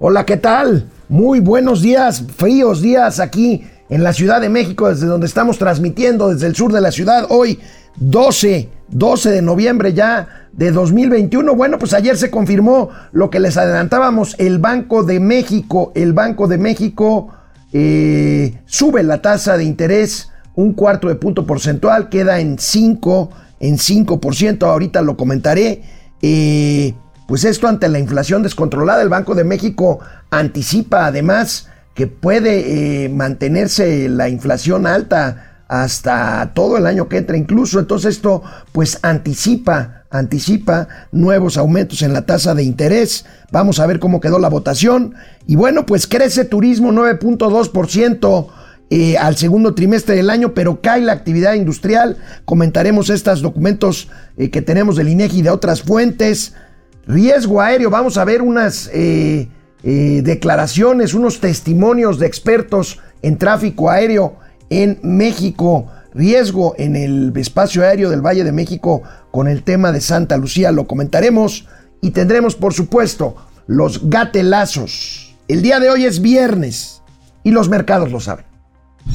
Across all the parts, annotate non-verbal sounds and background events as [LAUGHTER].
Hola, ¿qué tal? Muy buenos días, fríos días aquí en la Ciudad de México, desde donde estamos transmitiendo desde el sur de la ciudad. Hoy, 12, 12 de noviembre ya de 2021. Bueno, pues ayer se confirmó lo que les adelantábamos, el Banco de México, el Banco de México eh, sube la tasa de interés un cuarto de punto porcentual, queda en 5, en 5%, ahorita lo comentaré. Eh, pues esto ante la inflación descontrolada, el Banco de México anticipa además que puede eh, mantenerse la inflación alta hasta todo el año que entra incluso. Entonces esto pues anticipa, anticipa nuevos aumentos en la tasa de interés. Vamos a ver cómo quedó la votación. Y bueno, pues crece turismo 9.2%. Eh, al segundo trimestre del año, pero cae la actividad industrial. Comentaremos estos documentos eh, que tenemos del INEGI y de otras fuentes. Riesgo aéreo, vamos a ver unas eh, eh, declaraciones, unos testimonios de expertos en tráfico aéreo en México. Riesgo en el espacio aéreo del Valle de México con el tema de Santa Lucía, lo comentaremos y tendremos por supuesto los gatelazos. El día de hoy es viernes y los mercados lo saben.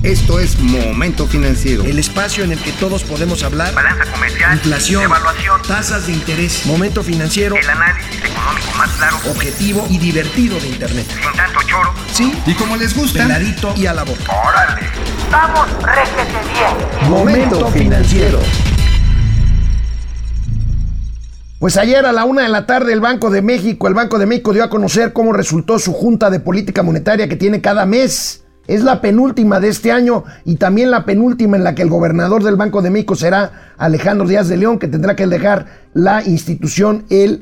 Esto es Momento Financiero. El espacio en el que todos podemos hablar. Balanza comercial. Inflación. Evaluación. Tasas de interés. Momento financiero. El análisis económico más claro. Objetivo y divertido de Internet. Sin tanto choro. Sí. Y como les gusta. Peladito y a la boca. Órale. Vamos, réjete bien. Momento financiero. Pues ayer a la una de la tarde el Banco de México, el Banco de México dio a conocer cómo resultó su Junta de Política Monetaria que tiene cada mes. Es la penúltima de este año y también la penúltima en la que el gobernador del Banco de México será Alejandro Díaz de León, que tendrá que dejar la institución el,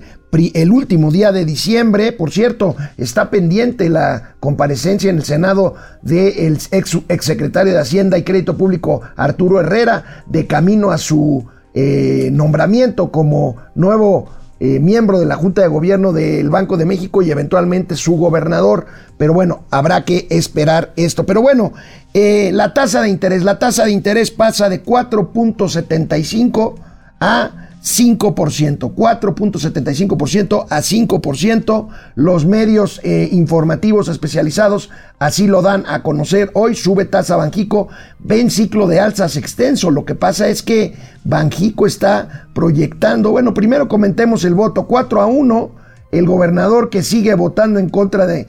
el último día de diciembre. Por cierto, está pendiente la comparecencia en el Senado del ex, exsecretario de Hacienda y Crédito Público Arturo Herrera, de camino a su eh, nombramiento como nuevo eh, miembro de la Junta de Gobierno del Banco de México y eventualmente su gobernador. Pero bueno, habrá que esperar esto. Pero bueno, eh, la tasa de interés, la tasa de interés pasa de 4.75 a 5%, 4.75% a 5%. Los medios eh, informativos especializados así lo dan a conocer. Hoy sube tasa Banjico, ven ciclo de alzas extenso. Lo que pasa es que Banjico está proyectando, bueno, primero comentemos el voto, 4 a 1. El gobernador que sigue votando en contra de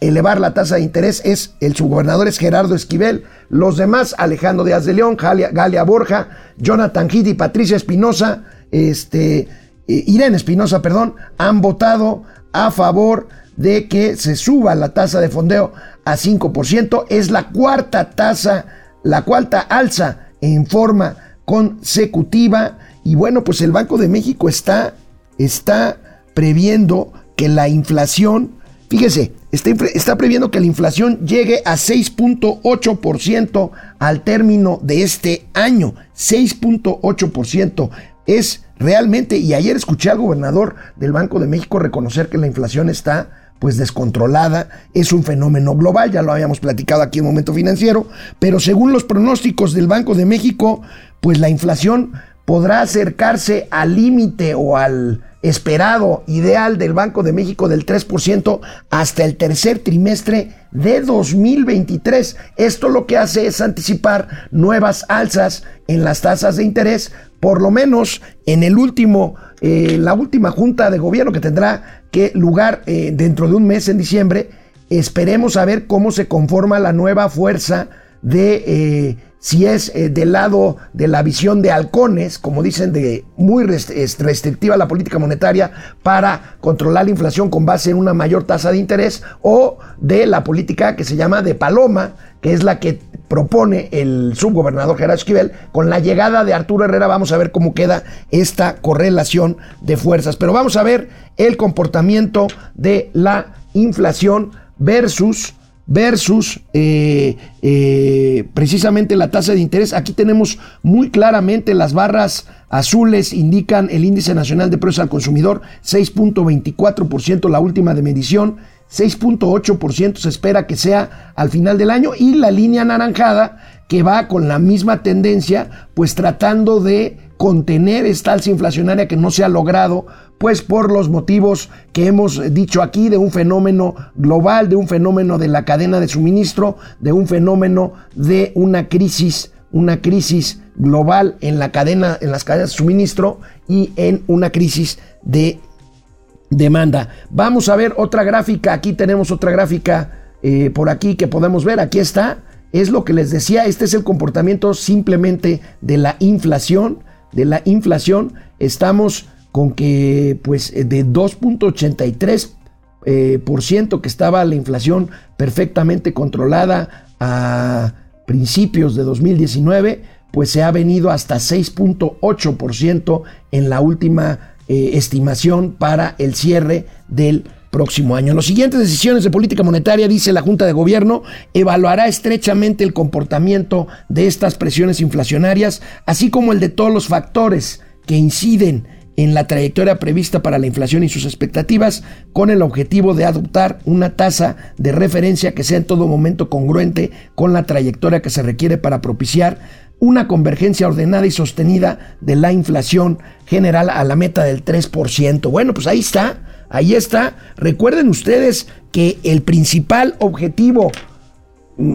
elevar la tasa de interés es el subgobernador es Gerardo Esquivel, los demás Alejandro Díaz de León, Galia, Borja, Jonathan Gidi, Patricia Espinosa, este, Irene Espinosa, perdón, han votado a favor de que se suba la tasa de fondeo a 5%. Es la cuarta tasa, la cuarta alza en forma consecutiva. Y bueno, pues el Banco de México está, está previendo que la inflación, fíjese, está previendo que la inflación llegue a 6.8% al término de este año. 6.8% es realmente, y ayer escuché al gobernador del Banco de México reconocer que la inflación está pues descontrolada, es un fenómeno global, ya lo habíamos platicado aquí en Momento Financiero, pero según los pronósticos del Banco de México, pues la inflación podrá acercarse al límite o al esperado ideal del Banco de México del 3% hasta el tercer trimestre de 2023. Esto lo que hace es anticipar nuevas alzas en las tasas de interés, por lo menos en el último, eh, la última junta de gobierno que tendrá que lugar eh, dentro de un mes en diciembre. Esperemos a ver cómo se conforma la nueva fuerza de eh, si es eh, del lado de la visión de halcones, como dicen, de muy restrictiva la política monetaria para controlar la inflación con base en una mayor tasa de interés, o de la política que se llama de paloma, que es la que propone el subgobernador Gerardo Esquivel. Con la llegada de Arturo Herrera vamos a ver cómo queda esta correlación de fuerzas. Pero vamos a ver el comportamiento de la inflación versus versus eh, eh, precisamente la tasa de interés. Aquí tenemos muy claramente las barras azules indican el índice nacional de precios al consumidor, 6.24% la última de medición, 6.8% se espera que sea al final del año y la línea anaranjada que va con la misma tendencia, pues tratando de contener esta alza inflacionaria que no se ha logrado pues por los motivos que hemos dicho aquí de un fenómeno global, de un fenómeno de la cadena de suministro, de un fenómeno de una crisis, una crisis global en la cadena, en las cadenas de suministro y en una crisis de demanda. Vamos a ver otra gráfica, aquí tenemos otra gráfica eh, por aquí que podemos ver, aquí está, es lo que les decía, este es el comportamiento simplemente de la inflación, de la inflación, estamos con que pues eh, de 2.83 eh, por ciento que estaba la inflación perfectamente controlada a principios de 2019, pues se ha venido hasta 6.8% en la última eh, estimación para el cierre del próximo año. Las siguientes decisiones de política monetaria, dice la Junta de Gobierno, evaluará estrechamente el comportamiento de estas presiones inflacionarias, así como el de todos los factores que inciden en la trayectoria prevista para la inflación y sus expectativas, con el objetivo de adoptar una tasa de referencia que sea en todo momento congruente con la trayectoria que se requiere para propiciar una convergencia ordenada y sostenida de la inflación general a la meta del 3%. Bueno, pues ahí está, ahí está. Recuerden ustedes que el principal objetivo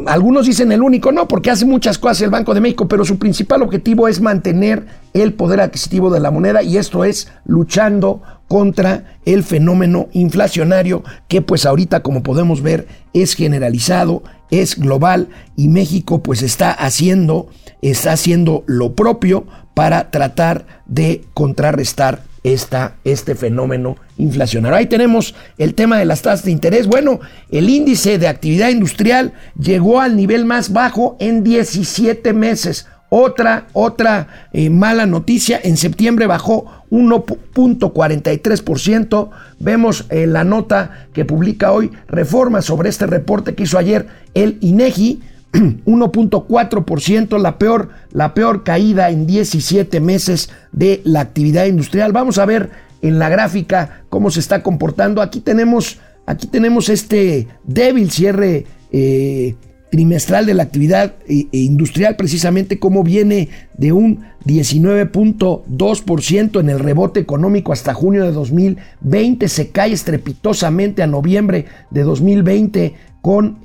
algunos dicen el único, no, porque hace muchas cosas el Banco de México, pero su principal objetivo es mantener el poder adquisitivo de la moneda y esto es luchando contra el fenómeno inflacionario que pues ahorita como podemos ver es generalizado, es global y México pues está haciendo, está haciendo lo propio para tratar de contrarrestar esta, este fenómeno inflacionario. Ahí tenemos el tema de las tasas de interés. Bueno, el índice de actividad industrial llegó al nivel más bajo en 17 meses. Otra, otra eh, mala noticia, en septiembre bajó 1.43%. Vemos eh, la nota que publica hoy Reforma sobre este reporte que hizo ayer el INEGI [CLEARS THROAT] 1.4%, la peor, la peor caída en 17 meses de la actividad industrial. Vamos a ver en la gráfica cómo se está comportando. Aquí tenemos, aquí tenemos este débil cierre eh, trimestral de la actividad eh, industrial, precisamente cómo viene de un 19.2% en el rebote económico hasta junio de 2020, se cae estrepitosamente a noviembre de 2020 con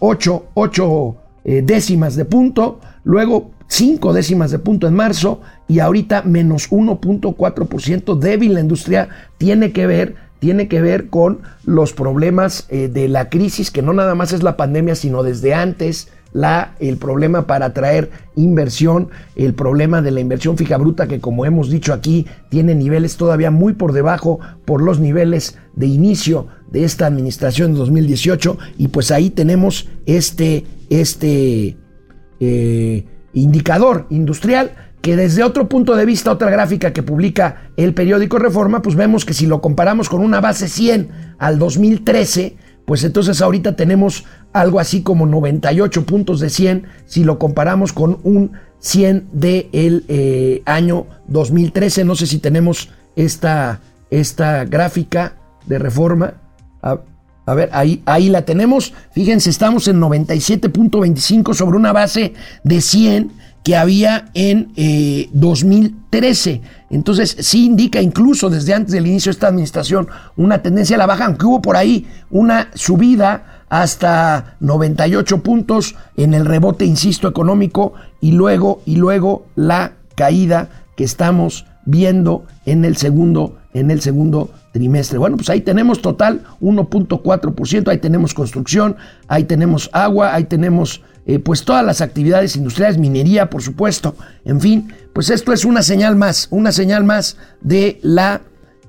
8, 8 eh, décimas de punto, luego 5 décimas de punto en marzo y ahorita menos 1.4% débil la industria. Tiene que ver tiene que ver con los problemas eh, de la crisis que no nada más es la pandemia sino desde antes la, el problema para atraer inversión, el problema de la inversión fija bruta que como hemos dicho aquí tiene niveles todavía muy por debajo por los niveles de inicio de esta administración de 2018 y pues ahí tenemos este, este eh, indicador industrial que desde otro punto de vista, otra gráfica que publica el periódico Reforma, pues vemos que si lo comparamos con una base 100 al 2013, pues entonces ahorita tenemos algo así como 98 puntos de 100 si lo comparamos con un 100 del de eh, año 2013. No sé si tenemos esta, esta gráfica de reforma. A, ver, ahí, ahí la tenemos. Fíjense, estamos en 97.25 sobre una base de 100 que había en 2013. Eh, Entonces, sí indica incluso desde antes del inicio de esta administración una tendencia a la baja, aunque hubo por ahí una subida hasta 98 puntos en el rebote, insisto, económico y luego, y luego la caída que estamos viendo en el segundo, en el segundo trimestre. Bueno, pues ahí tenemos total 1.4%, ahí tenemos construcción, ahí tenemos agua, ahí tenemos eh, pues todas las actividades industriales, minería, por supuesto, en fin, pues esto es una señal más, una señal más de la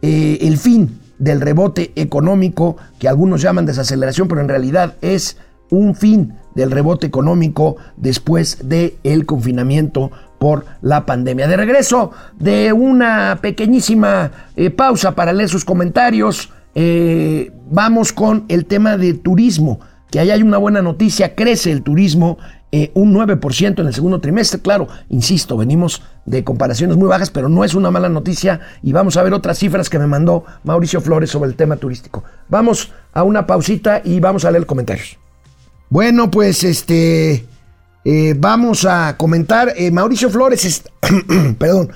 eh, el fin del rebote económico que algunos llaman desaceleración, pero en realidad es un fin del rebote económico después del el confinamiento por la pandemia. De regreso de una pequeñísima eh, pausa para leer sus comentarios, eh, vamos con el tema de turismo, que ahí hay una buena noticia, crece el turismo eh, un 9% en el segundo trimestre. Claro, insisto, venimos de comparaciones muy bajas, pero no es una mala noticia y vamos a ver otras cifras que me mandó Mauricio Flores sobre el tema turístico. Vamos a una pausita y vamos a leer comentarios. Bueno, pues este... Eh, vamos a comentar. Eh, Mauricio Flores, [CLEARS THROAT] perdón,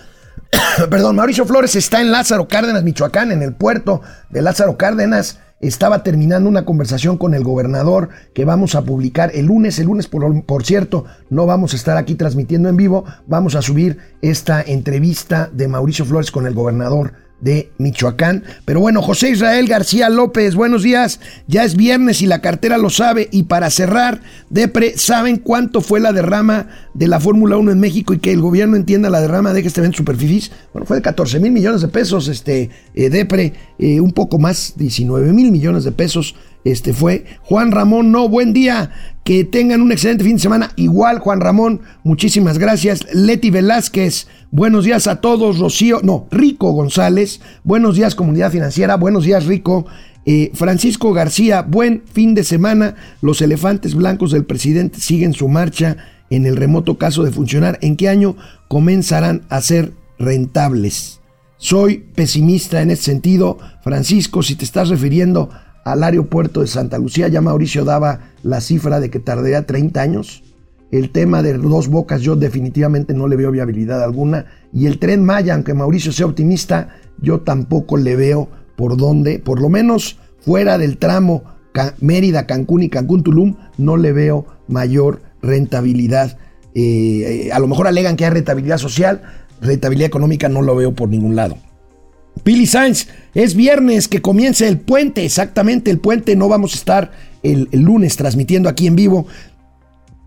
[COUGHS] Perdón, Mauricio Flores está en Lázaro Cárdenas, Michoacán, en el puerto de Lázaro Cárdenas. Estaba terminando una conversación con el gobernador que vamos a publicar el lunes. El lunes, por, por, cierto, no vamos a estar aquí transmitiendo en vivo. Vamos a subir esta entrevista de Mauricio Flores con el gobernador de Michoacán. Pero bueno, José Israel García López, buenos días. Ya es viernes y la cartera lo sabe. Y para cerrar, Depre, ¿saben cuánto fue la derrama de la Fórmula 1 en México y que el gobierno entienda la derrama de que este evento superfifis? Bueno, fue de 14 mil millones de pesos, este, eh, Depre, eh, un poco más, 19 mil millones de pesos este fue Juan Ramón, no, buen día, que tengan un excelente fin de semana. Igual, Juan Ramón, muchísimas gracias. Leti Velázquez, buenos días a todos. Rocío, no, Rico González, buenos días, comunidad financiera, buenos días, Rico. Eh, Francisco García, buen fin de semana. Los elefantes blancos del presidente siguen su marcha en el remoto caso de funcionar. ¿En qué año comenzarán a ser rentables? Soy pesimista en ese sentido. Francisco, si te estás refiriendo al aeropuerto de Santa Lucía. Ya Mauricio daba la cifra de que tardaría 30 años. El tema de dos bocas yo definitivamente no le veo viabilidad alguna. Y el tren Maya, aunque Mauricio sea optimista, yo tampoco le veo por dónde, por lo menos fuera del tramo Mérida, Cancún y Cancún Tulum, no le veo mayor rentabilidad. Eh, eh, a lo mejor alegan que hay rentabilidad social, rentabilidad económica no lo veo por ningún lado. Pili Sainz, es viernes que comience el puente, exactamente el puente, no vamos a estar el, lunes transmitiendo aquí en vivo.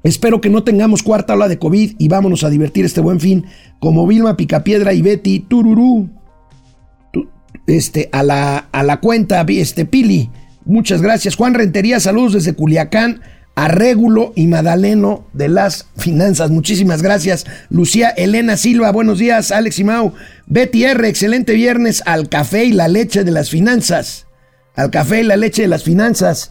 Espero que no tengamos cuarta ola de COVID y vámonos a divertir este buen fin como Vilma Picapiedra y Betty Tururú. Este, a la, a la cuenta, este, Pili, muchas gracias. Juan Rentería, saludos desde Culiacán a Régulo y Madaleno de las Finanzas. Muchísimas gracias. Lucía Elena Silva, buenos días. Alex y Mau. Betty R, excelente viernes al café y la leche de las finanzas. Al café y la leche de las finanzas.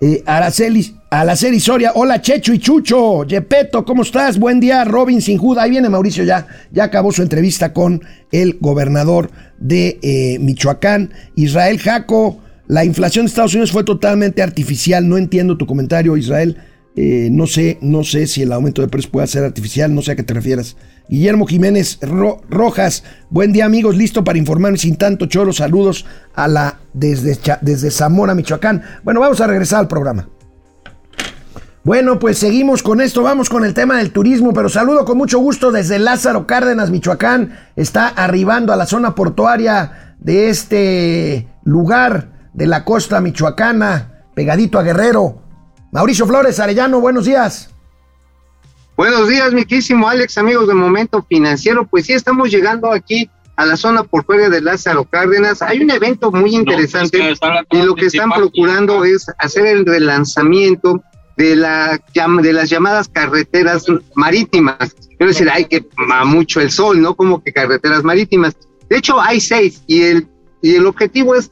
Eh, Araceli, Araceli Soria, hola Checho y Chucho. Yepeto, ¿cómo estás? Buen día, Robin Sinjuda. Ahí viene Mauricio ya. Ya acabó su entrevista con el gobernador de eh, Michoacán, Israel Jaco. La inflación de Estados Unidos fue totalmente artificial. No entiendo tu comentario, Israel. Eh, no sé, no sé si el aumento de precios puede ser artificial, no sé a qué te refieras. Guillermo Jiménez Rojas, buen día amigos, listo para informarme sin tanto choro, saludos a la desde, desde Zamora, Michoacán. Bueno, vamos a regresar al programa. Bueno, pues seguimos con esto, vamos con el tema del turismo, pero saludo con mucho gusto desde Lázaro Cárdenas, Michoacán. Está arribando a la zona portuaria de este lugar de la costa michoacana, pegadito a Guerrero. Mauricio Flores, Arellano, buenos días. Buenos días, mi querísimo Alex, amigos de Momento Financiero. Pues sí, estamos llegando aquí a la zona por fuera de Lázaro Cárdenas. Hay un evento muy interesante y lo que están procurando es hacer el relanzamiento de, la, de las llamadas carreteras marítimas. Quiero decir, hay que mucho el sol, ¿no? Como que carreteras marítimas. De hecho, hay seis y el, y el objetivo es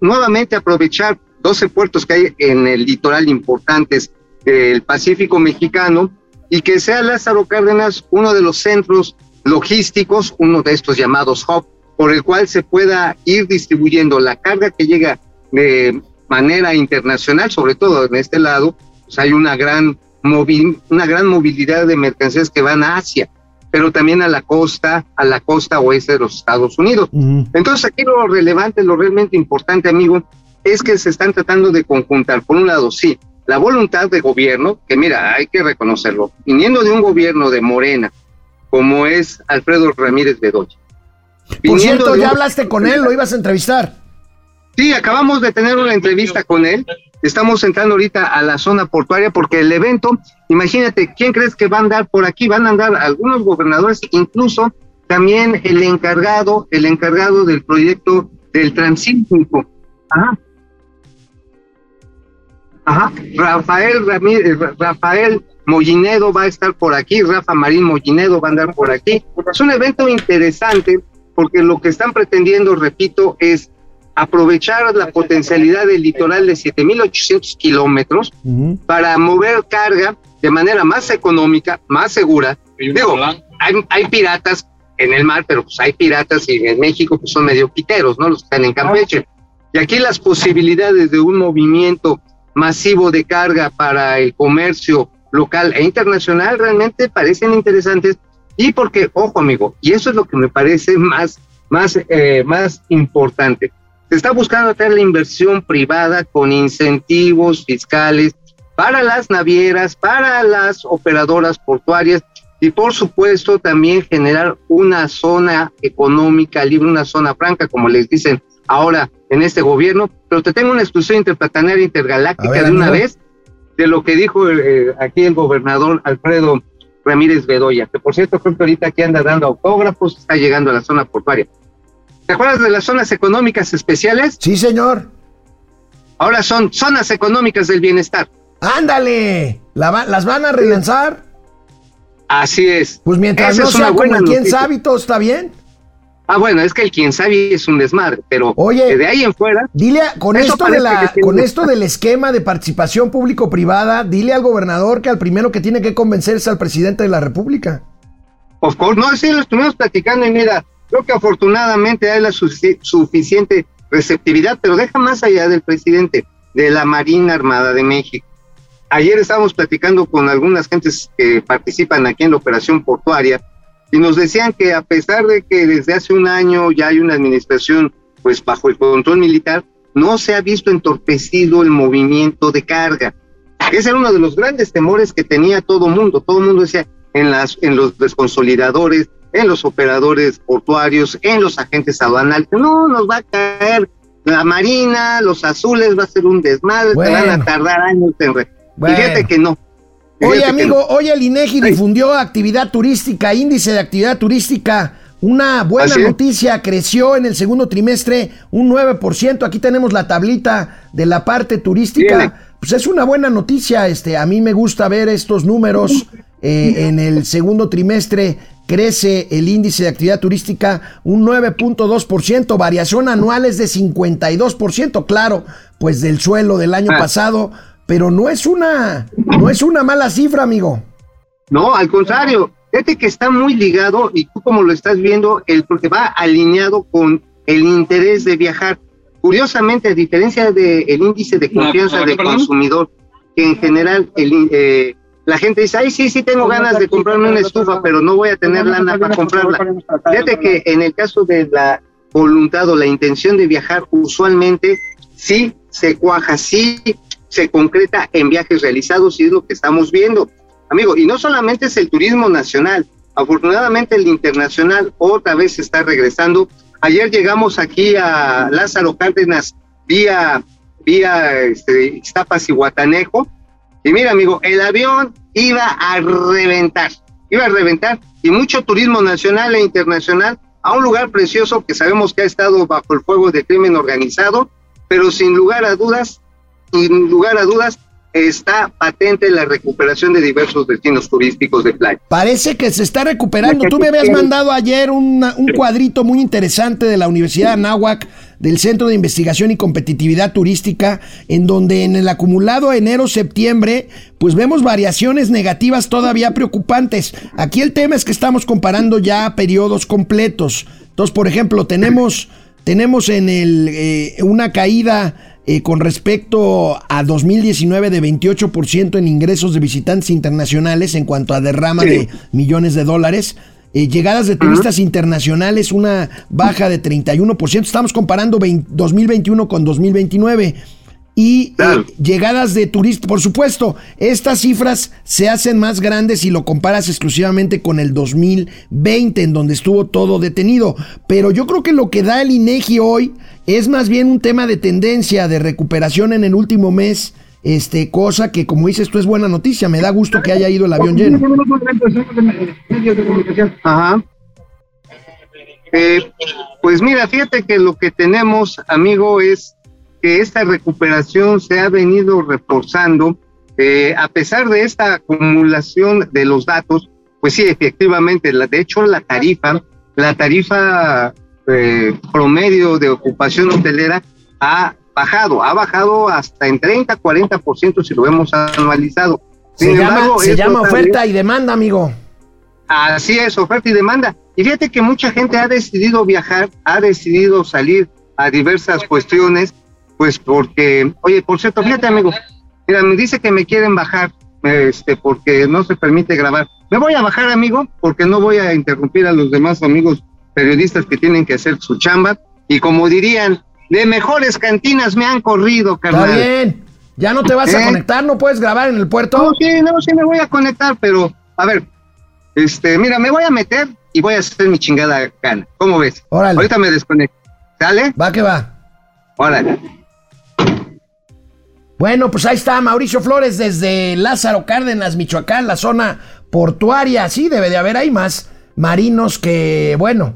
nuevamente aprovechar 12 puertos que hay en el litoral importantes del Pacífico mexicano y que sea Lázaro Cárdenas uno de los centros logísticos, uno de estos llamados hub, por el cual se pueda ir distribuyendo la carga que llega de manera internacional, sobre todo en este lado, pues hay una gran, una gran movilidad de mercancías que van a Asia pero también a la costa, a la costa oeste de los Estados Unidos. Entonces aquí lo relevante, lo realmente importante, amigo, es que se están tratando de conjuntar, por un lado, sí, la voluntad de gobierno, que mira, hay que reconocerlo, viniendo de un gobierno de Morena, como es Alfredo Ramírez Bedoya. Por cierto, ya hablaste con él, lo ibas a entrevistar. Sí, acabamos de tener una entrevista con él Estamos entrando ahorita a la zona portuaria porque el evento, imagínate, ¿quién crees que va a andar por aquí? Van a andar algunos gobernadores, incluso también el encargado, el encargado del proyecto del Transísmico. Ajá. Ajá. Rafael Ramírez, Rafael Mollinedo va a estar por aquí, Rafa Marín Mollinedo va a andar por aquí. Es un evento interesante porque lo que están pretendiendo, repito, es aprovechar la potencialidad del litoral de 7.800 kilómetros para mover carga de manera más económica, más segura. Digo, hay, piratas en el mar, pero pues hay piratas y en México pues son medio piteros, ¿no? Los que están en Campeche. Y aquí las posibilidades de un movimiento masivo de carga para el comercio local e internacional realmente parecen interesantes y porque, ojo amigo, y eso es lo que me parece más, más, eh, más importante, se está buscando hacer la inversión privada con incentivos fiscales para las navieras, para las operadoras portuarias y por supuesto también generar una zona económica libre, una zona franca, como les dicen ahora en este gobierno. Pero te tengo una exclusión interplatanaria intergaláctica de una vez de lo que dijo eh, aquí el gobernador Alfredo Ramírez Bedoya, que por cierto creo que ahorita aquí anda dando autógrafos, está llegando a la zona portuaria. ¿Te acuerdas de las zonas económicas especiales? Sí, señor. Ahora son zonas económicas del bienestar. Ándale, ¿las van a relanzar? Así es. Pues mientras no sea como quien sabe, todo está bien. Ah, bueno, es que el quien sabe es un desmadre, pero Oye, de ahí en fuera. Dile, con esto de la, con esto del esquema de participación público-privada, dile al gobernador que al primero que tiene que convencerse al presidente de la República. Of course, no, sí, lo estuvimos platicando y mira, creo que afortunadamente hay la suficiente receptividad, pero deja más allá del presidente, de la Marina Armada de México. Ayer estábamos platicando con algunas gentes que participan aquí en la operación portuaria y nos decían que a pesar de que desde hace un año ya hay una administración pues bajo el control militar, no se ha visto entorpecido el movimiento de carga. Ese era uno de los grandes temores que tenía todo mundo. Todo mundo decía en las en los desconsolidadores, en los operadores portuarios, en los agentes aduanales, no nos va a caer la marina, los azules va a ser un desmadre, van a tardar años en Fíjate que no. Oye, amigo, hoy el INEGI difundió actividad turística, índice de actividad turística. Una buena noticia, creció en el segundo trimestre un 9%. Aquí tenemos la tablita de la parte turística. Pues es una buena noticia. Este, a mí me gusta ver estos números. Eh, en el segundo trimestre crece el índice de actividad turística un 9.2%, variación anual es de 52%, claro, pues del suelo del año ah. pasado pero no es una, no es una mala cifra, amigo. No, al contrario, fíjate que está muy ligado, y tú como lo estás viendo, el, porque va alineado con el interés de viajar. Curiosamente, a diferencia del índice de confianza del consumidor, que en general el, eh, la gente dice, ay, sí, sí tengo ganas de comprarme una estufa, pero no voy a tener lana para comprarla. Fíjate que en el caso de la voluntad o la intención de viajar, usualmente sí se cuaja, sí se concreta en viajes realizados y es lo que estamos viendo. Amigo, y no solamente es el turismo nacional, afortunadamente el internacional otra vez está regresando. Ayer llegamos aquí a Lázaro Cárdenas vía, vía este, Iztapas y Guatanejo. Y mira, amigo, el avión iba a reventar, iba a reventar. Y mucho turismo nacional e internacional a un lugar precioso que sabemos que ha estado bajo el fuego del crimen organizado, pero sin lugar a dudas sin lugar a dudas, está patente la recuperación de diversos destinos turísticos de playa. Parece que se está recuperando. Tú me habías mandado ayer un cuadrito muy interesante de la Universidad de Anáhuac, del Centro de Investigación y Competitividad Turística, en donde en el acumulado enero-septiembre, pues vemos variaciones negativas todavía preocupantes. Aquí el tema es que estamos comparando ya periodos completos. Entonces, por ejemplo, tenemos, tenemos en el, eh, una caída eh, con respecto a 2019 de 28% en ingresos de visitantes internacionales en cuanto a derrama de millones de dólares. Eh, llegadas de turistas internacionales, una baja de 31%. Estamos comparando 2021 con 2029 y eh, llegadas de turistas. Por supuesto, estas cifras se hacen más grandes si lo comparas exclusivamente con el 2020, en donde estuvo todo detenido. Pero yo creo que lo que da el INEGI hoy es más bien un tema de tendencia, de recuperación en el último mes. Este, cosa que como dices tú es buena noticia, me da gusto que haya ido el avión lleno. Ajá. Eh, pues mira, fíjate que lo que tenemos, amigo, es que esta recuperación se ha venido reforzando, eh, a pesar de esta acumulación de los datos, pues sí, efectivamente, la, de hecho la tarifa, la tarifa eh, promedio de ocupación hotelera ha bajado, ha bajado hasta en 30, 40% si lo hemos anualizado. se llama, se llama oferta y demanda, amigo. Así es, oferta y demanda. Y fíjate que mucha gente ha decidido viajar, ha decidido salir a diversas cuestiones pues porque, oye, por cierto, fíjate amigo, mira, me dice que me quieren bajar este, porque no se permite grabar. Me voy a bajar, amigo, porque no voy a interrumpir a los demás amigos periodistas que tienen que hacer su chamba. Y como dirían, de mejores cantinas me han corrido, carnal. Está bien. ¿Ya no te vas a ¿Eh? conectar? ¿No puedes grabar en el puerto? No, sí, no, sí me voy a conectar, pero a ver, este, mira, me voy a meter y voy a hacer mi chingada gana. ¿Cómo ves? Órale. Ahorita me desconecto. ¿Sale? Va que va. Órale. Bueno, pues ahí está Mauricio Flores desde Lázaro Cárdenas, Michoacán, la zona portuaria. Sí, debe de haber ahí más marinos que, bueno,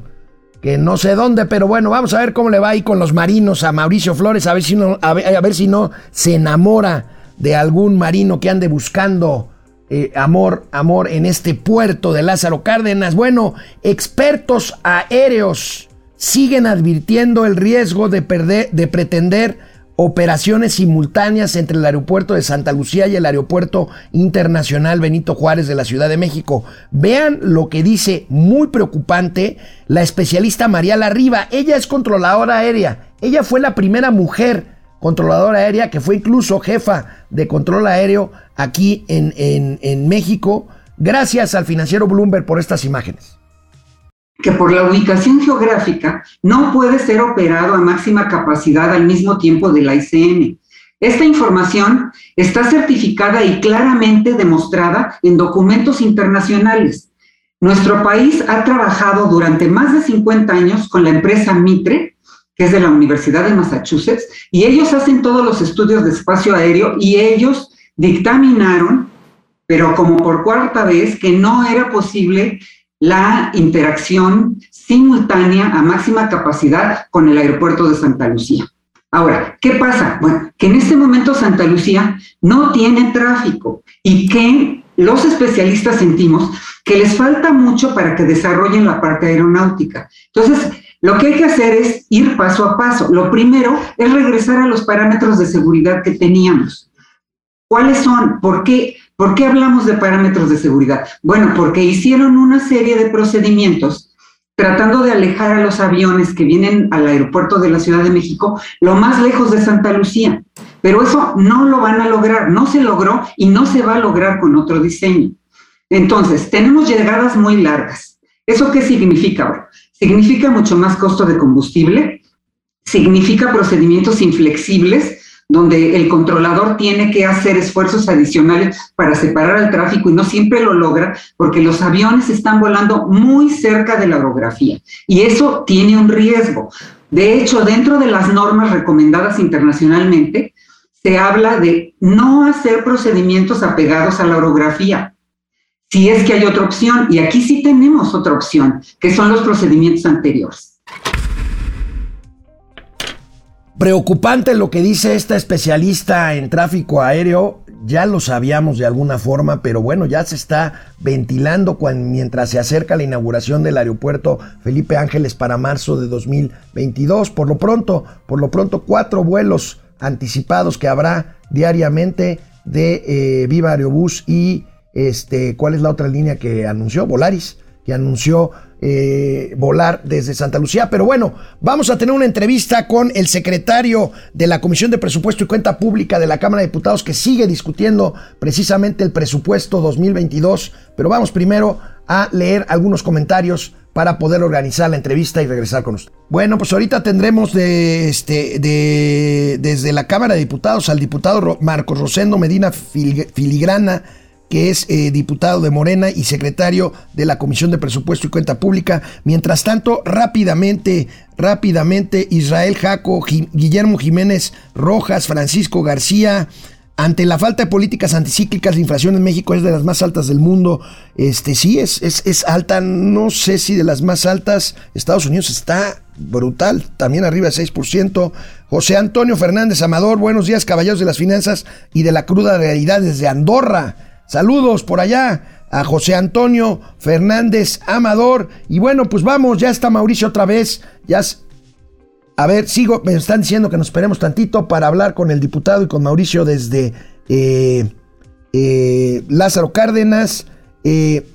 que no sé dónde, pero bueno, vamos a ver cómo le va ahí con los marinos a Mauricio Flores, a ver si no, a ver, si no se enamora de algún marino que ande buscando eh, amor, amor en este puerto de Lázaro Cárdenas. Bueno, expertos aéreos siguen advirtiendo el riesgo de perder, de pretender operaciones simultáneas entre el aeropuerto de Santa Lucía y el aeropuerto internacional Benito Juárez de la Ciudad de México. Vean lo que dice muy preocupante la especialista María Larriba. Ella es controladora aérea. Ella fue la primera mujer controladora aérea que fue incluso jefa de control aéreo aquí en, en, en México. Gracias al financiero Bloomberg por estas imágenes que por la ubicación geográfica no puede ser operado a máxima capacidad al mismo tiempo de la ICM. Esta información está certificada y claramente demostrada en documentos internacionales. Nuestro país ha trabajado durante más de 50 años con la empresa Mitre, que es de la Universidad de Massachusetts, y ellos hacen todos los estudios de espacio aéreo y ellos dictaminaron, pero como por cuarta vez, que no era posible la interacción simultánea a máxima capacidad con el aeropuerto de Santa Lucía. Ahora, ¿qué pasa? Bueno, que en este momento Santa Lucía no tiene tráfico y que los especialistas sentimos que les falta mucho para que desarrollen la parte aeronáutica. Entonces, lo que hay que hacer es ir paso a paso. Lo primero es regresar a los parámetros de seguridad que teníamos. ¿Cuáles son? ¿Por qué? ¿Por qué hablamos de parámetros de seguridad? Bueno, porque hicieron una serie de procedimientos tratando de alejar a los aviones que vienen al aeropuerto de la Ciudad de México lo más lejos de Santa Lucía. Pero eso no lo van a lograr, no se logró y no se va a lograr con otro diseño. Entonces, tenemos llegadas muy largas. ¿Eso qué significa ahora? Significa mucho más costo de combustible, significa procedimientos inflexibles donde el controlador tiene que hacer esfuerzos adicionales para separar al tráfico y no siempre lo logra porque los aviones están volando muy cerca de la orografía y eso tiene un riesgo. De hecho, dentro de las normas recomendadas internacionalmente, se habla de no hacer procedimientos apegados a la orografía, si es que hay otra opción, y aquí sí tenemos otra opción, que son los procedimientos anteriores. Preocupante lo que dice esta especialista en tráfico aéreo. Ya lo sabíamos de alguna forma, pero bueno, ya se está ventilando mientras se acerca la inauguración del aeropuerto Felipe Ángeles para marzo de 2022. Por lo pronto, por lo pronto, cuatro vuelos anticipados que habrá diariamente de eh, Viva Aerobús y este, ¿cuál es la otra línea que anunció? Volaris, que anunció eh, volar desde Santa Lucía. Pero bueno, vamos a tener una entrevista con el secretario de la Comisión de Presupuesto y Cuenta Pública de la Cámara de Diputados que sigue discutiendo precisamente el presupuesto 2022. Pero vamos primero a leer algunos comentarios para poder organizar la entrevista y regresar con usted. Bueno, pues ahorita tendremos de, este, de, desde la Cámara de Diputados al diputado Marcos Rosendo Medina Filigrana, que es eh, diputado de Morena y secretario de la Comisión de Presupuesto y Cuenta Pública. Mientras tanto, rápidamente, rápidamente, Israel Jaco, Guillermo Jiménez Rojas, Francisco García, ante la falta de políticas anticíclicas, la inflación en México es de las más altas del mundo. Este sí es, es, es, alta, no sé si de las más altas. Estados Unidos está brutal, también arriba de 6%. José Antonio Fernández Amador, buenos días, caballeros de las finanzas y de la cruda realidad desde Andorra. Saludos por allá a José Antonio Fernández Amador. Y bueno, pues vamos, ya está Mauricio otra vez. Ya a ver, sigo, me están diciendo que nos esperemos tantito para hablar con el diputado y con Mauricio desde eh, eh, Lázaro Cárdenas. Eh,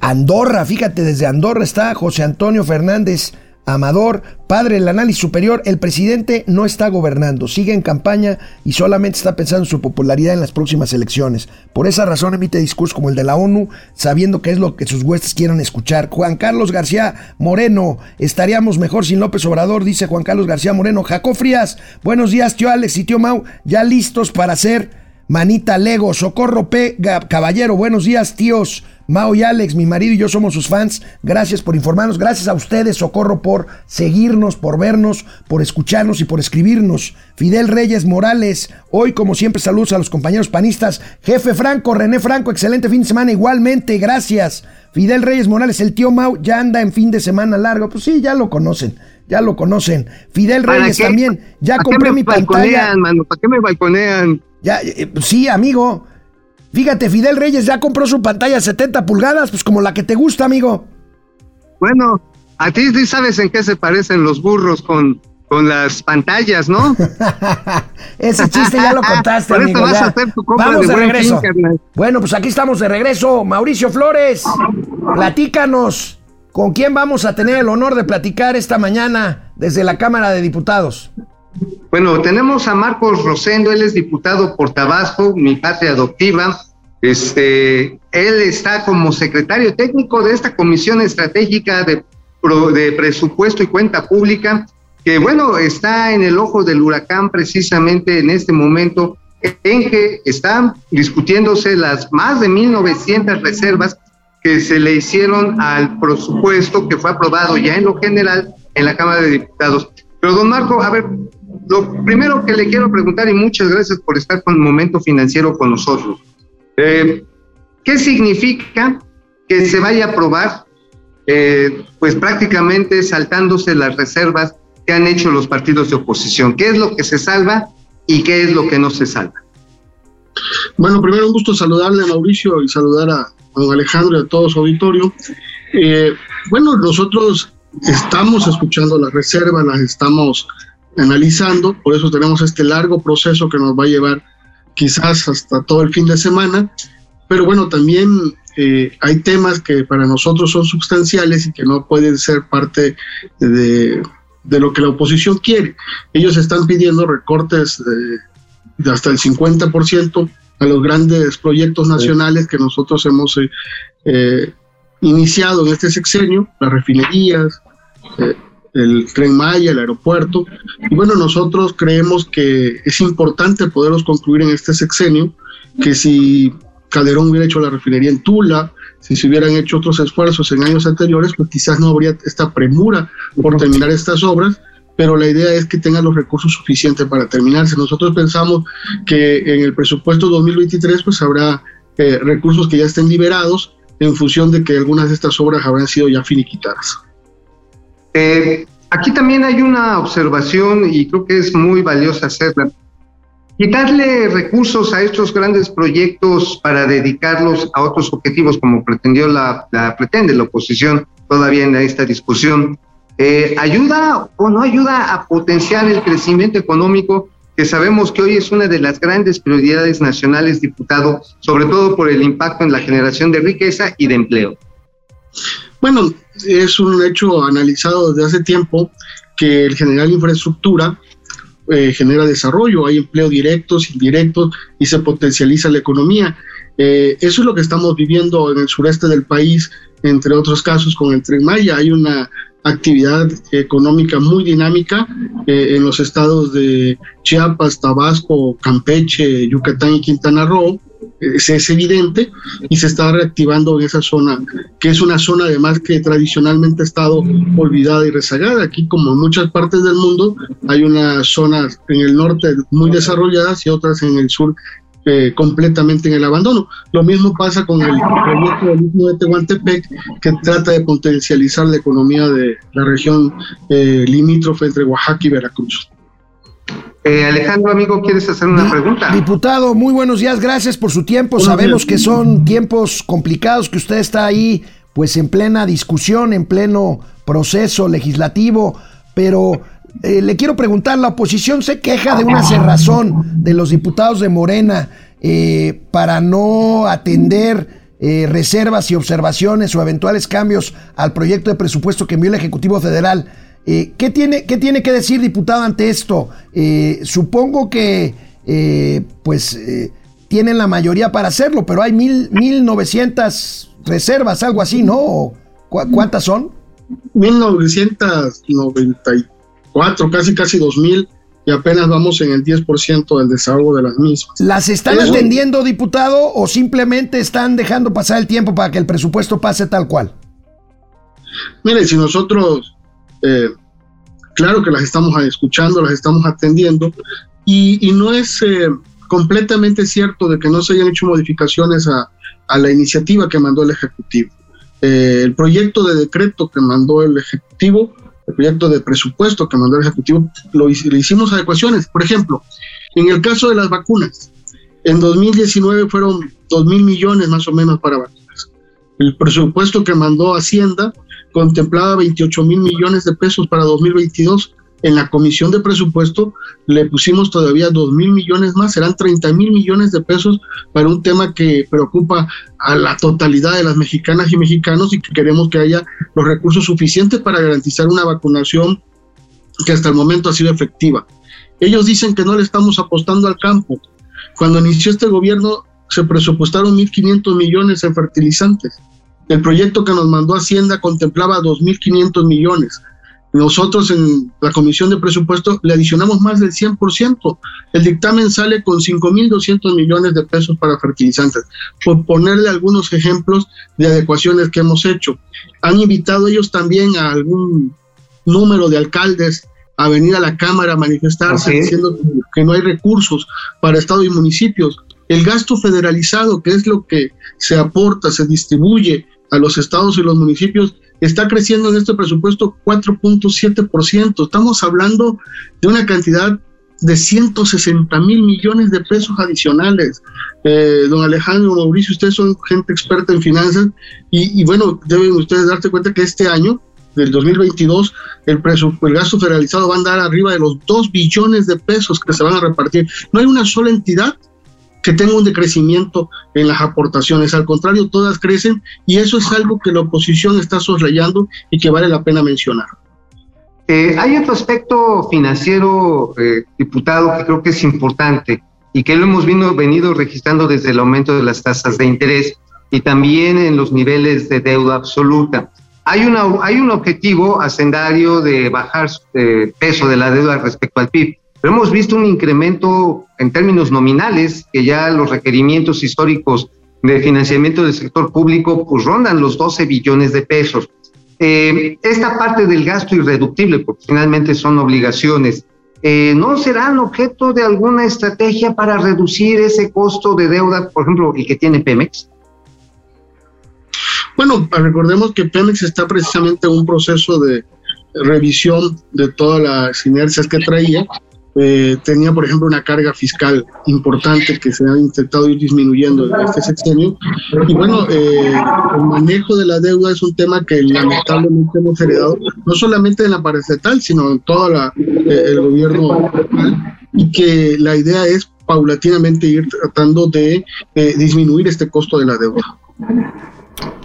Andorra, fíjate, desde Andorra está José Antonio Fernández Amador, padre del análisis superior, el presidente no está gobernando, sigue en campaña y solamente está pensando en su popularidad en las próximas elecciones. Por esa razón emite discursos como el de la ONU, sabiendo que es lo que sus huestes quieran escuchar. Juan Carlos García Moreno, estaríamos mejor sin López Obrador, dice Juan Carlos García Moreno. Jaco Frías, buenos días, tío Alex y tío Mau, ya listos para hacer manita Lego. Socorro P. Caballero, buenos días, tíos. Mao y Alex, mi marido y yo somos sus fans. Gracias por informarnos. Gracias a ustedes, Socorro, por seguirnos, por vernos, por escucharnos y por escribirnos. Fidel Reyes Morales, hoy como siempre saludos a los compañeros panistas. Jefe Franco, René Franco, excelente fin de semana igualmente, gracias. Fidel Reyes Morales, el tío Mau ya anda en fin de semana largo. Pues sí, ya lo conocen, ya lo conocen. Fidel Reyes también, ya compré mi pantalla. Mano, ¿Para qué me balconean? Ya, eh, pues sí, amigo. Fíjate, Fidel Reyes ya compró su pantalla 70 pulgadas, pues como la que te gusta, amigo. Bueno, a ti sí sabes en qué se parecen los burros con, con las pantallas, ¿no? [LAUGHS] Ese chiste ya lo contaste, Por amigo. eso vas ya. a hacer tu compra Vamos de regreso. fin, bueno, pues aquí estamos de regreso. Mauricio Flores, platícanos. ¿Con quién vamos a tener el honor de platicar esta mañana desde la Cámara de Diputados? Bueno, tenemos a Marcos Rosendo, él es diputado por Tabasco, mi patria adoptiva. Este, él está como secretario técnico de esta Comisión Estratégica de, de Presupuesto y Cuenta Pública, que bueno, está en el ojo del huracán precisamente en este momento en que están discutiéndose las más de 1.900 reservas que se le hicieron al presupuesto que fue aprobado ya en lo general en la Cámara de Diputados. Pero don Marco, a ver, lo primero que le quiero preguntar y muchas gracias por estar con Momento Financiero con nosotros. Eh, ¿Qué significa que se vaya a aprobar, eh, pues prácticamente saltándose las reservas que han hecho los partidos de oposición? ¿Qué es lo que se salva y qué es lo que no se salva? Bueno, primero un gusto saludarle a Mauricio y saludar a, a don Alejandro y a todo su auditorio. Eh, bueno, nosotros estamos escuchando las reservas, las estamos analizando, por eso tenemos este largo proceso que nos va a llevar quizás hasta todo el fin de semana, pero bueno, también eh, hay temas que para nosotros son sustanciales y que no pueden ser parte de, de lo que la oposición quiere. Ellos están pidiendo recortes de, de hasta el 50% a los grandes proyectos nacionales que nosotros hemos eh, eh, iniciado en este sexenio, las refinerías, eh, el tren Maya, el aeropuerto. Y bueno, nosotros creemos que es importante poderlos concluir en este sexenio, que si Calderón hubiera hecho la refinería en Tula, si se hubieran hecho otros esfuerzos en años anteriores, pues quizás no habría esta premura por terminar estas obras, pero la idea es que tengan los recursos suficientes para terminarse. Nosotros pensamos que en el presupuesto 2023 pues habrá eh, recursos que ya estén liberados en función de que algunas de estas obras habrán sido ya finiquitadas. Eh, aquí también hay una observación y creo que es muy valiosa hacerla. Quitarle recursos a estos grandes proyectos para dedicarlos a otros objetivos, como pretendió la, la pretende la oposición todavía en esta discusión, eh, ¿ayuda o no ayuda a potenciar el crecimiento económico que sabemos que hoy es una de las grandes prioridades nacionales, diputado, sobre todo por el impacto en la generación de riqueza y de empleo? Bueno, es un hecho analizado desde hace tiempo que el generar infraestructura eh, genera desarrollo, hay empleo directos, indirectos y se potencializa la economía. Eh, eso es lo que estamos viviendo en el sureste del país, entre otros casos con el tren Maya. Hay una actividad económica muy dinámica eh, en los estados de Chiapas, Tabasco, Campeche, Yucatán y Quintana Roo. Es, evidente y se está reactivando esa zona, que es una zona además que tradicionalmente ha estado olvidada y rezagada. Aquí, como en muchas partes del mundo, hay unas zonas en el norte muy desarrolladas y otras en el sur eh, completamente en el abandono. Lo mismo pasa con el proyecto de Tehuantepec, que trata de potencializar la economía de la región eh, limítrofe entre Oaxaca y Veracruz. Eh, Alejandro, amigo, ¿quieres hacer una pregunta? Diputado, muy buenos días, gracias por su tiempo. Sabemos que son tiempos complicados, que usted está ahí pues en plena discusión, en pleno proceso legislativo, pero eh, le quiero preguntar, la oposición se queja de una cerrazón de los diputados de Morena eh, para no atender eh, reservas y observaciones o eventuales cambios al proyecto de presupuesto que envió el Ejecutivo Federal. Eh, ¿qué, tiene, ¿Qué tiene que decir, diputado, ante esto? Eh, supongo que, eh, pues, tienen la mayoría para hacerlo, pero hay mil, 1.900 reservas, algo así, ¿no? ¿Cuántas son? 1994, casi casi 2000 y apenas vamos en el 10% del desahogo de las mismas. ¿Las están atendiendo, diputado, o simplemente están dejando pasar el tiempo para que el presupuesto pase tal cual? Mire, si nosotros eh, claro que las estamos escuchando, las estamos atendiendo, y, no es eh, completamente cierto de que no se hayan hecho modificaciones a, la iniciativa que mandó el Ejecutivo. Eh, el proyecto de decreto que mandó el Ejecutivo, el proyecto de presupuesto que mandó el Ejecutivo, lo, le hicimos adecuaciones. Por ejemplo, en el caso de las vacunas, en 2019 fueron 2 mil millones más o menos para vacunas. El presupuesto que mandó Hacienda contemplaba 28 mil millones de pesos para 2022. En la comisión de presupuesto le pusimos todavía 2 mil millones más, serán 30 mil millones de pesos para un tema que preocupa a la totalidad de las mexicanas y mexicanos y que queremos que haya los recursos suficientes para garantizar una vacunación que hasta el momento ha sido efectiva. Ellos dicen que no le estamos apostando al campo. Cuando inició este gobierno se presupuestaron 1.500 millones en fertilizantes el proyecto que nos mandó Hacienda contemplaba 2.500 millones. Nosotros en la Comisión de Presupuesto le adicionamos más del 100%. El dictamen sale con 5.200 millones de pesos para fertilizantes. Por ponerle algunos ejemplos de adecuaciones que hemos hecho. Han invitado ellos también a algún número de alcaldes a venir a la Cámara a manifestarse diciendo que no hay recursos para Estado y municipios. El gasto federalizado, que es lo que se aporta, se distribuye a los estados y los municipios está creciendo en este presupuesto 4.7%. Estamos hablando de una cantidad de 160 mil millones de pesos adicionales. Eh, don Alejandro, Mauricio, ustedes son gente experta en finanzas y, bueno, deben ustedes darse cuenta que este año, del 2022, el, el gasto federalizado va a andar arriba de los 2 billones de pesos que se van a repartir. No hay una sola entidad que tenga un decrecimiento en las aportaciones. Al contrario, todas crecen y eso es algo que la oposición está soslayando y que vale la pena mencionar. Eh, hay otro aspecto financiero, eh, diputado, que creo que es importante y que lo hemos venido registrando desde el aumento de las tasas de interés y también en los niveles de deuda absoluta. Hay, una, hay un objetivo hacendario de bajar el eh, peso de la deuda respecto al PIB pero hemos visto un incremento en términos nominales, que ya los requerimientos históricos de financiamiento del sector público pues rondan los 12 billones de pesos. Eh, esta parte del gasto irreductible, porque finalmente son obligaciones, eh, ¿no serán objeto de alguna estrategia para reducir ese costo de deuda, por ejemplo, el que tiene Pemex? Bueno, recordemos que Pemex está precisamente en un proceso de revisión de todas las inercias que traía eh, tenía, por ejemplo, una carga fiscal importante que se ha intentado ir disminuyendo en este sexenio. Y bueno, eh, el manejo de la deuda es un tema que lamentablemente hemos heredado, no solamente en la paraestatal, sino en todo eh, el gobierno y que la idea es paulatinamente ir tratando de disminuir este costo de la deuda.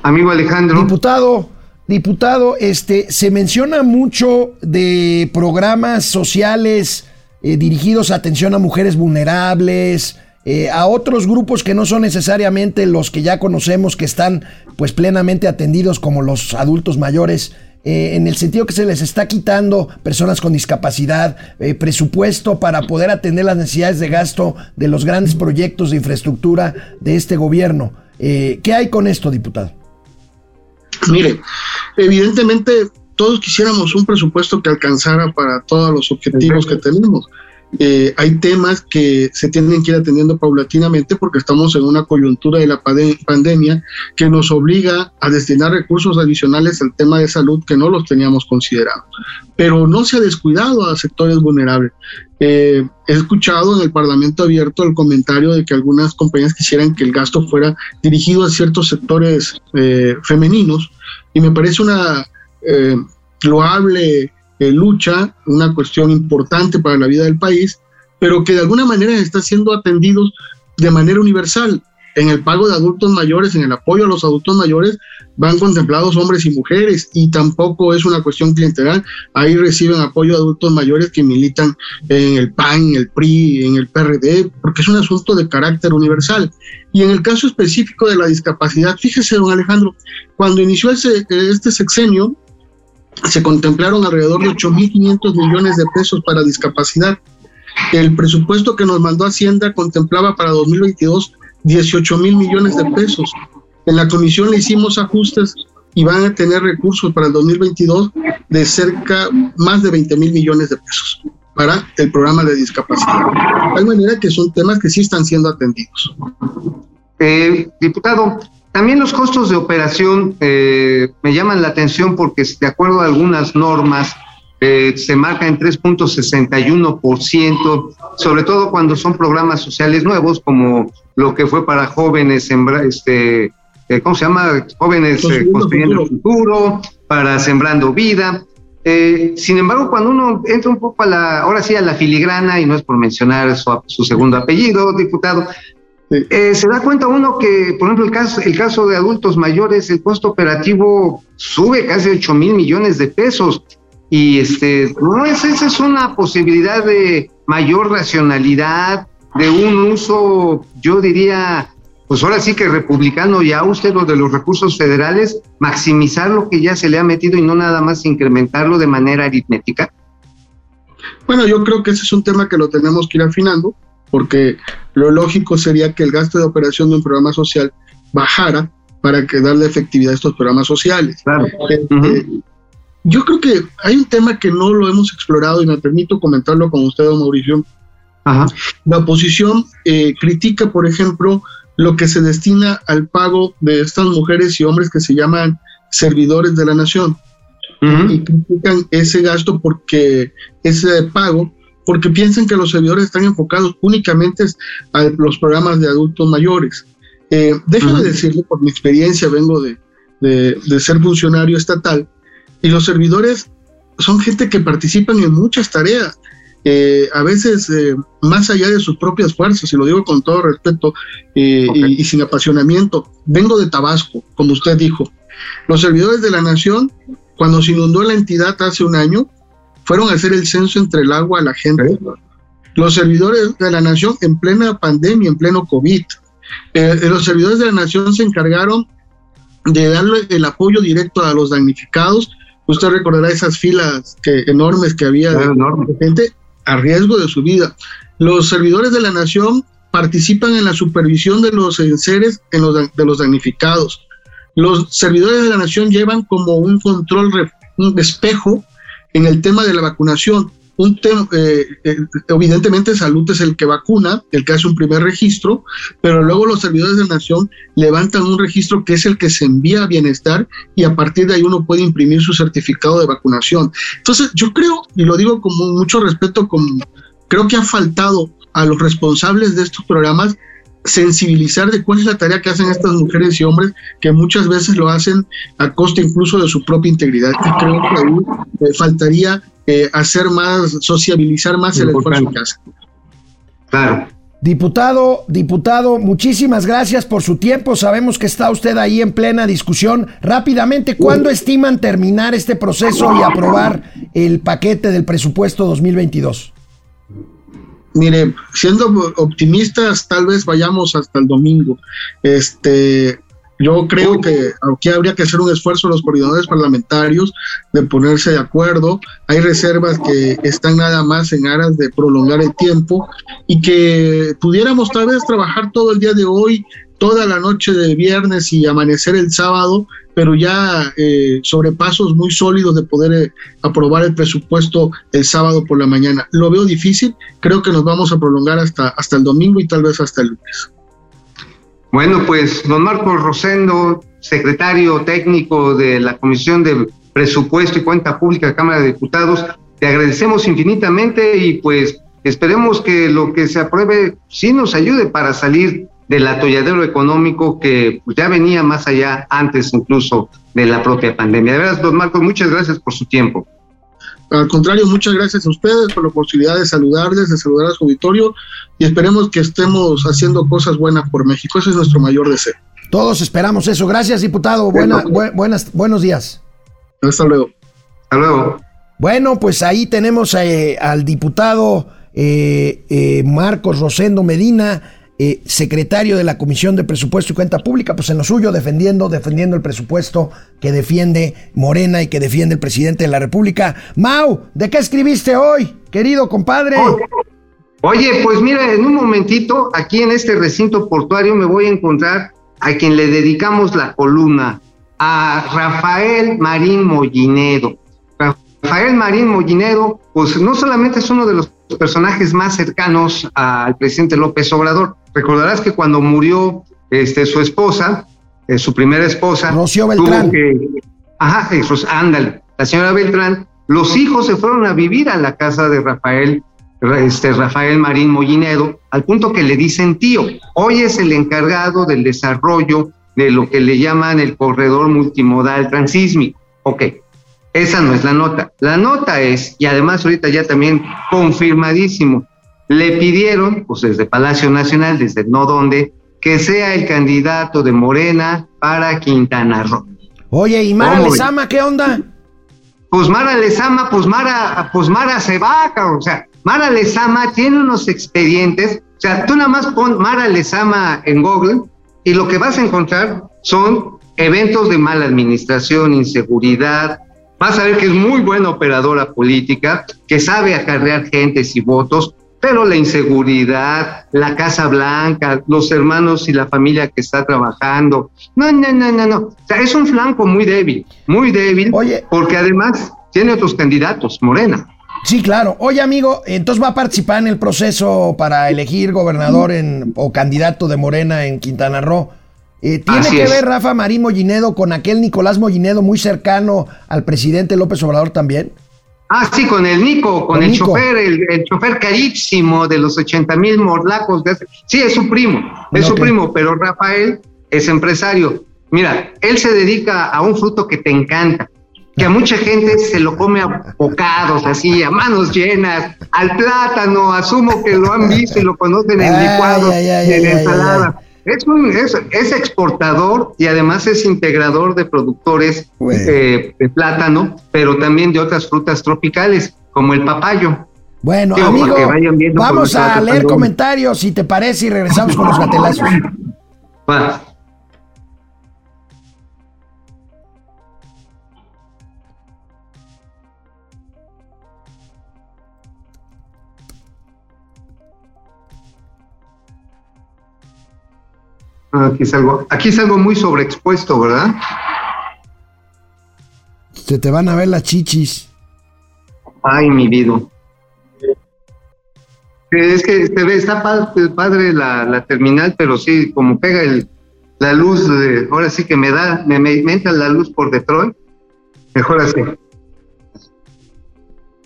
Amigo Alejandro. Diputado, diputado, este, se menciona mucho de programas sociales eh, dirigidos a atención a mujeres vulnerables, eh, a otros grupos que no son necesariamente los que ya conocemos que están pues plenamente atendidos como los adultos mayores. Eh, en el sentido que se les está quitando personas con discapacidad, presupuesto para poder atender las necesidades de gasto de los grandes proyectos de infraestructura de este gobierno. ¿Qué hay con esto, diputado? Mire, evidentemente todos quisiéramos un presupuesto que alcanzara para todos los objetivos que tenemos. Eh, hay temas que se tienen que ir atendiendo paulatinamente porque estamos en una coyuntura de la pandemia que nos obliga a destinar recursos adicionales al tema de salud que no los teníamos considerado. Pero no se ha descuidado a sectores vulnerables. Eh, he escuchado en el Parlamento abierto el comentario de que algunas compañías quisieran que el gasto fuera dirigido a ciertos sectores eh, femeninos y me parece una eh, loable eh, lucha, una cuestión importante para la vida del país, pero que de alguna manera está siendo atendidos de manera universal. en el pago de adultos mayores, en el apoyo a los adultos mayores, van contemplados hombres y mujeres y tampoco es una cuestión clientelar. Ahí reciben apoyo a adultos mayores que militan en el PAN, en el PRI, en el PRD, porque es un asunto de carácter universal. Y en el caso específico de la discapacidad, fíjese, don Alejandro, cuando inició este sexenio, se contemplaron alrededor de 8.500 millones de pesos para discapacidad. El presupuesto que nos mandó Hacienda contemplaba para 2022 18 mil millones de pesos. En la comisión le hicimos ajustes y van a tener recursos para el 2022 de cerca más de 20 mil millones de pesos para el programa de discapacidad. De manera que son temas que sí están siendo atendidos. Eh, diputado, también los costos de operación eh, me llaman la atención porque de acuerdo a algunas normas eh, se marca en 3.61%, sobre todo cuando son programas sociales nuevos como lo que fue para jóvenes, este, eh, ¿cómo se llama? Jóvenes eh, construyendo el futuro, para sembrando vida. Eh, sin embargo, cuando uno entra un poco a la, ahora sí a la filigrana, y no es por mencionar su, segundo apellido, diputado, se da cuenta uno que, por ejemplo, el caso, el caso de adultos mayores, el costo operativo sube casi 8 mil millones de pesos. Y este, no es, esa es una posibilidad de mayor racionalidad, de un uso, yo diría, pues ahora sí que republicano y usted lo de los recursos federales, maximizar lo que ya se le ha metido y no nada más incrementarlo de manera aritmética? Bueno, yo creo que ese es un tema que lo tenemos que ir afinando, porque lo lógico sería que el gasto de operación de un programa social bajara para que darle efectividad a estos programas sociales. Claro. Este, yo creo que hay un tema que no lo hemos explorado y me permito comentarlo con usted, don Mauricio, la oposición eh, critica, por ejemplo, lo que se destina al pago de estas mujeres y hombres que se llaman servidores de la nación. Y critican ese gasto porque ese pago, porque piensan que los servidores están enfocados únicamente a los programas de adultos mayores. Eh, déjame decirle, por mi experiencia, vengo de, de ser funcionario estatal, y los servidores son gente que participan en muchas tareas eh, a veces eh, más allá de sus propias fuerzas, y lo digo con todo respeto eh, y, sin apasionamiento, vengo de Tabasco, como usted dijo. Los servidores de la nación, cuando se inundó la entidad hace un año, fueron a hacer el censo entre el agua a la gente. Los servidores de la nación en plena pandemia, en pleno COVID. los servidores de la nación se encargaron de darle el apoyo directo a los damnificados. Usted recordará esas filas que, enormes que había de gente a riesgo de su vida. Los servidores de la nación participan en la supervisión de los en los, de los damnificados. Los servidores de la nación llevan como un control, un espejo en el tema de la vacunación. Un eh, eh, evidentemente salud es el que vacuna, el que hace un primer registro, pero luego los servidores de la nación levantan un registro que es el que se envía a bienestar y a partir de ahí uno puede imprimir su certificado de vacunación. Entonces yo creo, y lo digo con mucho respeto, creo que ha faltado a los responsables de estos programas sensibilizar de cuál es la tarea que hacen estas mujeres y hombres que muchas veces lo hacen a costa incluso de su propia integridad. Y creo que ahí eh, faltaría eh, hacer más, sociabilizar más el esfuerzo que hacen. Claro. Diputado, diputado, muchísimas gracias por su tiempo. Sabemos que está usted ahí en plena discusión. Rápidamente, ¿cuándo estiman terminar este proceso y aprobar el paquete del presupuesto 2022? Mire, siendo optimistas, tal vez vayamos hasta el domingo. Este, yo creo que aquí habría que hacer un esfuerzo los coordinadores parlamentarios de ponerse de acuerdo. Hay reservas que están nada más en aras de prolongar el tiempo y que pudiéramos tal vez trabajar todo el día de hoy, toda la noche de viernes y amanecer el sábado pero ya eh, sobre pasos muy sólidos de poder eh, aprobar el presupuesto el sábado por la mañana. Lo veo difícil, creo que nos vamos a prolongar hasta, hasta el domingo y tal vez hasta el lunes. Bueno, pues don Marcos Rosendo, secretario técnico de la Comisión de Presupuesto y Cuenta Pública Cámara de Diputados, te agradecemos infinitamente y pues esperemos que lo que se apruebe sí nos ayude para salir del atolladero económico que pues, ya venía más allá antes incluso de la propia pandemia. De verdad, don Marcos, muchas gracias por su tiempo. Al contrario, muchas gracias a ustedes por la posibilidad de saludarles, de saludar a su auditorio y esperemos que estemos haciendo cosas buenas por México. Ese es nuestro mayor deseo. Todos esperamos eso. Gracias, diputado. Buena, buenas, buenos días. Hasta luego. Hasta luego. Bueno, pues ahí tenemos eh, al diputado eh, eh, Marcos Rosendo Medina, secretario de la Comisión de Presupuesto y Cuenta Pública, pues en lo suyo, defendiendo, defendiendo el presupuesto que defiende Morena y que defiende el presidente de la República. Mau, ¿de qué escribiste hoy, querido compadre? Oye, pues mira, en un momentito, aquí en este recinto portuario me voy a encontrar a quien le dedicamos la columna, a Rafael Marín Mollinedo. Rafael Marín Mollinedo, pues no solamente es uno de los personajes más cercanos al presidente López Obrador. Recordarás que cuando murió este, su esposa, eh, su primera esposa, Rocío Beltrán. ajá, ándale, la señora Beltrán, los hijos se fueron a vivir a la casa de Rafael este, Rafael Marín Mollinedo, al punto que le dicen tío, hoy es el encargado del desarrollo de lo que le llaman el corredor multimodal transísmico. Ok, esa no es la nota. La nota es, y además ahorita ya también confirmadísimo, le pidieron, pues desde Palacio Nacional, desde no dónde, que sea el candidato de Morena para Quintana Roo. Oye, ¿y Mara Lezama qué onda? Pues Mara Lezama, pues Mara, pues Mara se va, o sea, Mara Lezama tiene unos expedientes, o sea, tú nada más pon Mara Lezama en Google y lo que vas a encontrar son eventos de mala administración, inseguridad. Vas a ver que es muy buena operadora política, que sabe acarrear gentes y votos, pero la inseguridad, la Casa Blanca, los hermanos y la familia que está trabajando. No, no, no, no, no. O sea, es un flanco muy débil, muy débil, Oye. porque además tiene otros candidatos, Morena. Sí, claro. Oye, amigo, entonces va a participar en el proceso para elegir gobernador en, o candidato de Morena en Quintana Roo. Eh, ¿Tiene que ver Rafa Marín Mollinedo con aquel Nicolás Mollinedo muy cercano al presidente López Obrador también? Ah, sí, con el Nico, con, el chofer, el, chofer carísimo de los 80 mil morlacos. De Sí, es su primo, es su primo, pero Rafael es empresario. Mira, él se dedica a un fruto que te encanta, que a mucha gente se lo come a bocados, así, a manos llenas, al plátano, asumo que lo han visto y lo conocen en licuado, en ensalada. Es, un, es, exportador y además es integrador de productores eh, de plátano, pero también de otras frutas tropicales, como el papayo. Bueno, amigo, vamos a leer comentarios, si te parece, y regresamos con los gatelazos. Aquí es algo, aquí es algo muy sobreexpuesto, ¿verdad? Se te van a ver las chichis. Ay, mi vida. Es que se ve, está padre, la, terminal, pero sí, como pega el, la luz, de, ahora sí que me da, me, me, entra la luz por Detroit, mejor así.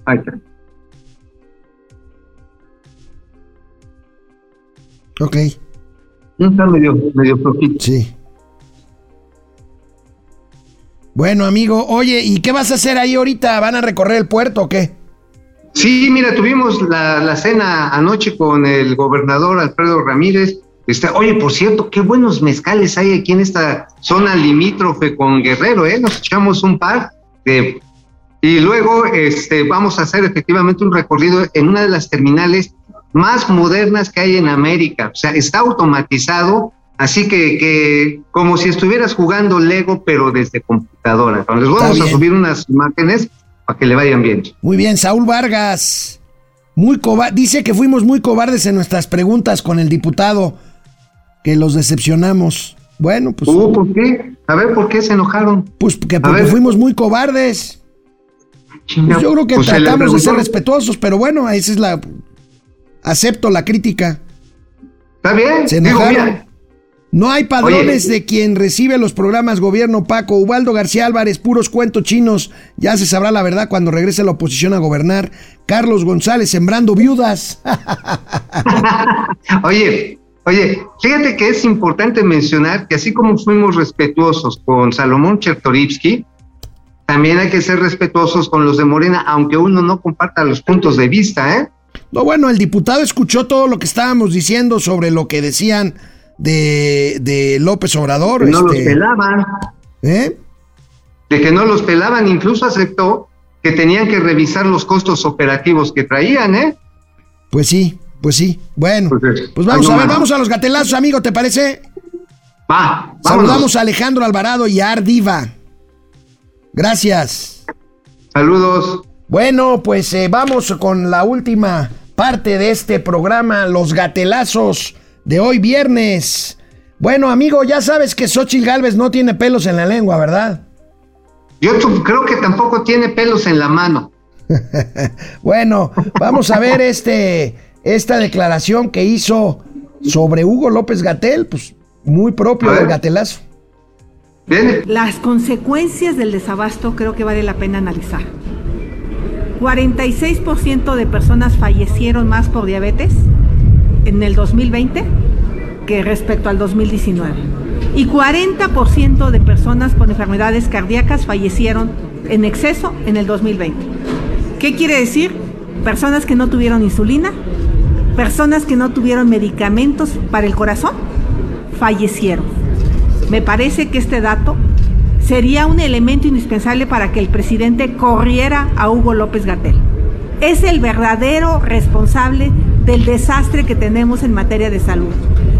Ahí está. Ok. Está medio, medio flojito. Sí. Bueno, amigo, oye, ¿y qué vas a hacer ahí ahorita? ¿Van a recorrer el puerto o qué? Sí, mira, tuvimos la, cena anoche con el gobernador Alfredo Ramírez. Está, oye, por cierto, qué buenos mezcales hay aquí en esta zona limítrofe con Guerrero, ¿eh? Nos echamos un par de... Y luego este, vamos a hacer efectivamente un recorrido en una de las terminales más modernas que hay en América. O sea, está automatizado, así que, que como si estuvieras jugando Lego, pero desde computadora. Entonces vamos a subir unas imágenes para que le vayan bien. Muy bien, Saúl Vargas. Muy dice que fuimos muy cobardes en nuestras preguntas con el diputado, que los decepcionamos. Bueno, pues. Uh, ¿Por qué? A ver, ¿por qué se enojaron? Pues que porque fuimos muy cobardes. Pues yo creo que pues tratamos de ser respetuosos, pero bueno, esa es la acepto la crítica. Está bien. Se enojaron. no hay padrones de quien recibe los programas gobierno Paco. Ubaldo García Álvarez, puros cuentos chinos. Ya se sabrá la verdad cuando regrese la oposición a gobernar. Carlos González sembrando viudas. [LAUGHS] oye, oye, fíjate que es importante mencionar que así como fuimos respetuosos con Salomón Chertorivsky, también hay que ser respetuosos con los de Morena, aunque uno no comparta los puntos de vista, ¿eh? No, bueno, el diputado escuchó todo lo que estábamos diciendo sobre lo que decían de, de López Obrador. no los este, pelaban. ¿eh? De que no los pelaban, incluso aceptó que tenían que revisar los costos operativos que traían, ¿eh? Pues sí, pues sí. Bueno, Pues, pues vamos a ver, más. vamos a los gatelazos, amigo, ¿te parece? Va, vámonos. Saludamos a Alejandro Alvarado y a Ardiva. Gracias. Saludos. Bueno, pues eh, vamos con la última parte de este programa, los gatelazos de hoy viernes. Bueno, amigo, ya sabes que Xochitl Galvez no tiene pelos en la lengua, ¿verdad? Yo creo que tampoco tiene pelos en la mano. [LAUGHS] Bueno, vamos a ver este, esta declaración que hizo sobre Hugo López Gatel, pues muy propio del gatelazo. Bien, Las consecuencias del desabasto creo que vale la pena analizar. 46% de personas fallecieron más por diabetes en el 2020 que respecto al 2019. Y 40% de personas con enfermedades cardíacas fallecieron en exceso en el 2020. ¿Qué quiere decir? Personas que no tuvieron insulina, personas que no tuvieron medicamentos para el corazón, fallecieron. Me parece que este dato sería un elemento indispensable para que el presidente corriera a Hugo López Gatel. Es el verdadero responsable del desastre que tenemos en materia de salud.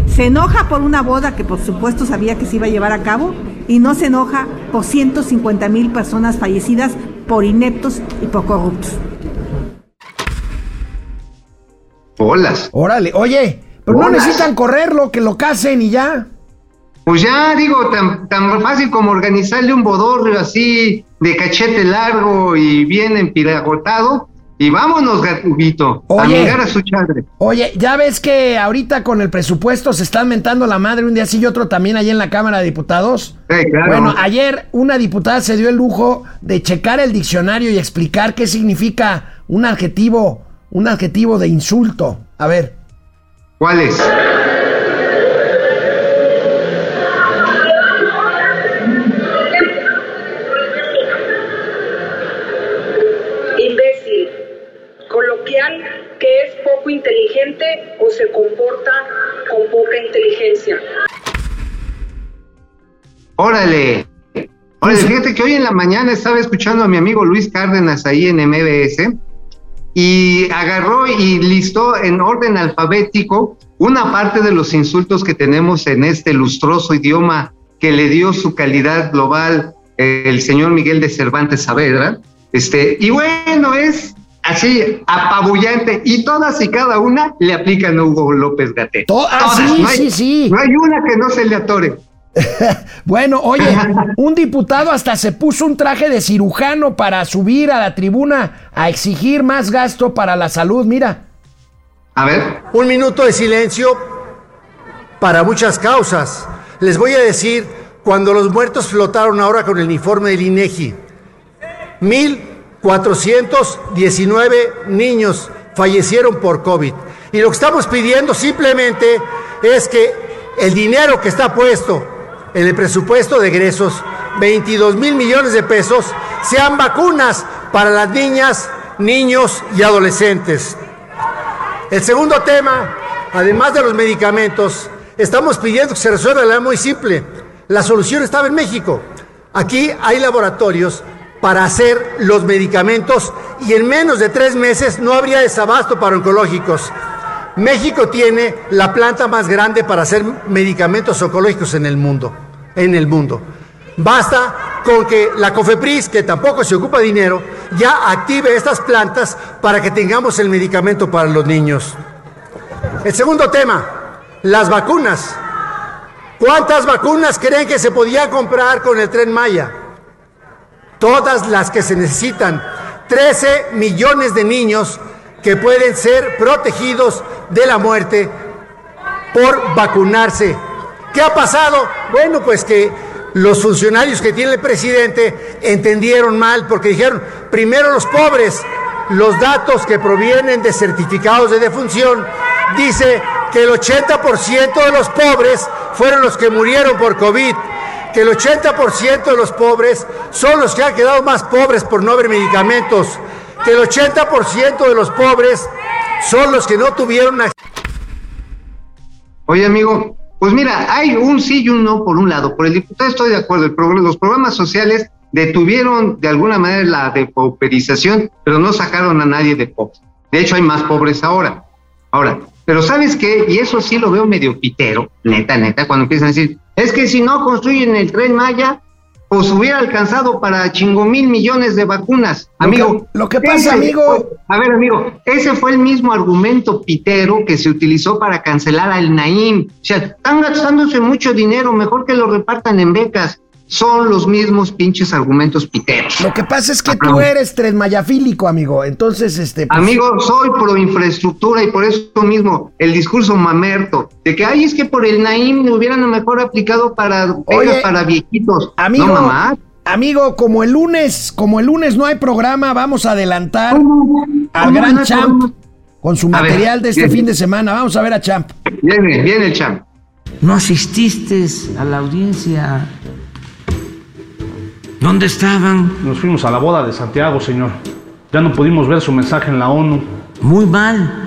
Se enoja por una boda que por supuesto sabía que se iba a llevar a cabo y no se enoja por 150 mil personas fallecidas por ineptos y por corruptos. bolas. Órale, oye, pero no necesitan correrlo, que lo casen y ya. Pues ya digo, tan, tan fácil como organizarle un bodorrio así de cachete largo y bien empiragotado. Y vámonos, gatubito, a mirar a su chadre. Oye, ya ves que ahorita con el presupuesto se están mentando la madre un día sí y otro también allí en la Cámara de Diputados. Sí, claro. Bueno, ayer una diputada se dio el lujo de checar el diccionario y explicar qué significa un adjetivo, un adjetivo de insulto. A ver. ¿Cuál es? Inteligente o se comporta con poca inteligencia. Órale. Órale, fíjate que hoy en la mañana estaba escuchando a mi amigo Luis Cárdenas ahí en MBS y agarró y listó en orden alfabético una parte de los insultos que tenemos en este lustroso idioma que le dio su calidad global eh, el señor Miguel de Cervantes Saavedra. Este, y bueno, es así apabullante y todas y cada una le aplican a Hugo López Gatel. To- ah, sí, no hay, sí, sí. No hay una que no se le atore. [LAUGHS] Bueno, oye, [LAUGHS] un diputado hasta se puso un traje de cirujano para subir a la tribuna a exigir más gasto para la salud. Mira. A ver. Un minuto de silencio para muchas causas. Les voy a decir cuando los muertos flotaron ahora con el uniforme del INEGI. 1419 niños fallecieron por COVID. Y lo que estamos pidiendo simplemente es que el dinero que está puesto en el presupuesto de egresos, 22 mil millones de pesos, sean vacunas para las niñas, niños y adolescentes. El segundo tema, además de los medicamentos, estamos pidiendo que se resuelva algo muy simple. La solución estaba en México. Aquí hay laboratorios para hacer los medicamentos y en menos de tres meses no habría desabasto para oncológicos. México tiene la planta más grande para hacer medicamentos oncológicos en el mundo. En el mundo. Basta con que la COFEPRIS, que tampoco se ocupa dinero, ya active estas plantas para que tengamos el medicamento para los niños. El segundo tema, las vacunas. ¿Cuántas vacunas creen que se podía comprar con el tren Maya? Todas las que se necesitan. 13 millones de niños que pueden ser protegidos de la muerte por vacunarse. ¿Qué ha pasado? Bueno, pues que los funcionarios que tiene el presidente entendieron mal porque dijeron, primero los pobres, los datos que provienen de certificados de defunción, dice que el 80% de los pobres fueron los que murieron por COVID que el 80% de los pobres son los que han quedado más pobres por no haber medicamentos, que el 80% de los pobres son los que no tuvieron. Oye, amigo, pues mira, hay un sí y un no por un lado. Por el diputado estoy de acuerdo. El los programas sociales detuvieron de alguna manera la depauperización, pero no sacaron a nadie de pobre. De hecho, hay más pobres ahora. Ahora, pero ¿sabes qué? Y eso sí lo veo medio pitero, neta, neta, cuando empiezan a decir, es que si no construyen el tren Maya, pues hubiera alcanzado para chingo mil millones de vacunas. Amigo, lo que, pasa, amigo. a ver, amigo, ese fue el mismo argumento pitero que se utilizó para cancelar al Naim. O sea, están gastándose mucho dinero, mejor que lo repartan en becas son los mismos pinches argumentos piteros. Lo que pasa es que tú eres tresmayafílico, amigo. Entonces, este. Pues, amigo, soy pro infraestructura y por eso mismo el discurso mamerto de que ay es que por el Naim me hubieran mejor aplicado para para viejitos. Amigo, mamá. Amigo, como el lunes, como el lunes no hay programa, vamos a adelantar al gran Champ con su material de este fin de semana. Vamos a ver a Champ. Viene, viene el Champ. No asististe a la audiencia ¿Dónde estaban? Nos fuimos a la boda de Santiago, señor. Ya no pudimos ver su mensaje en la ONU. Muy mal.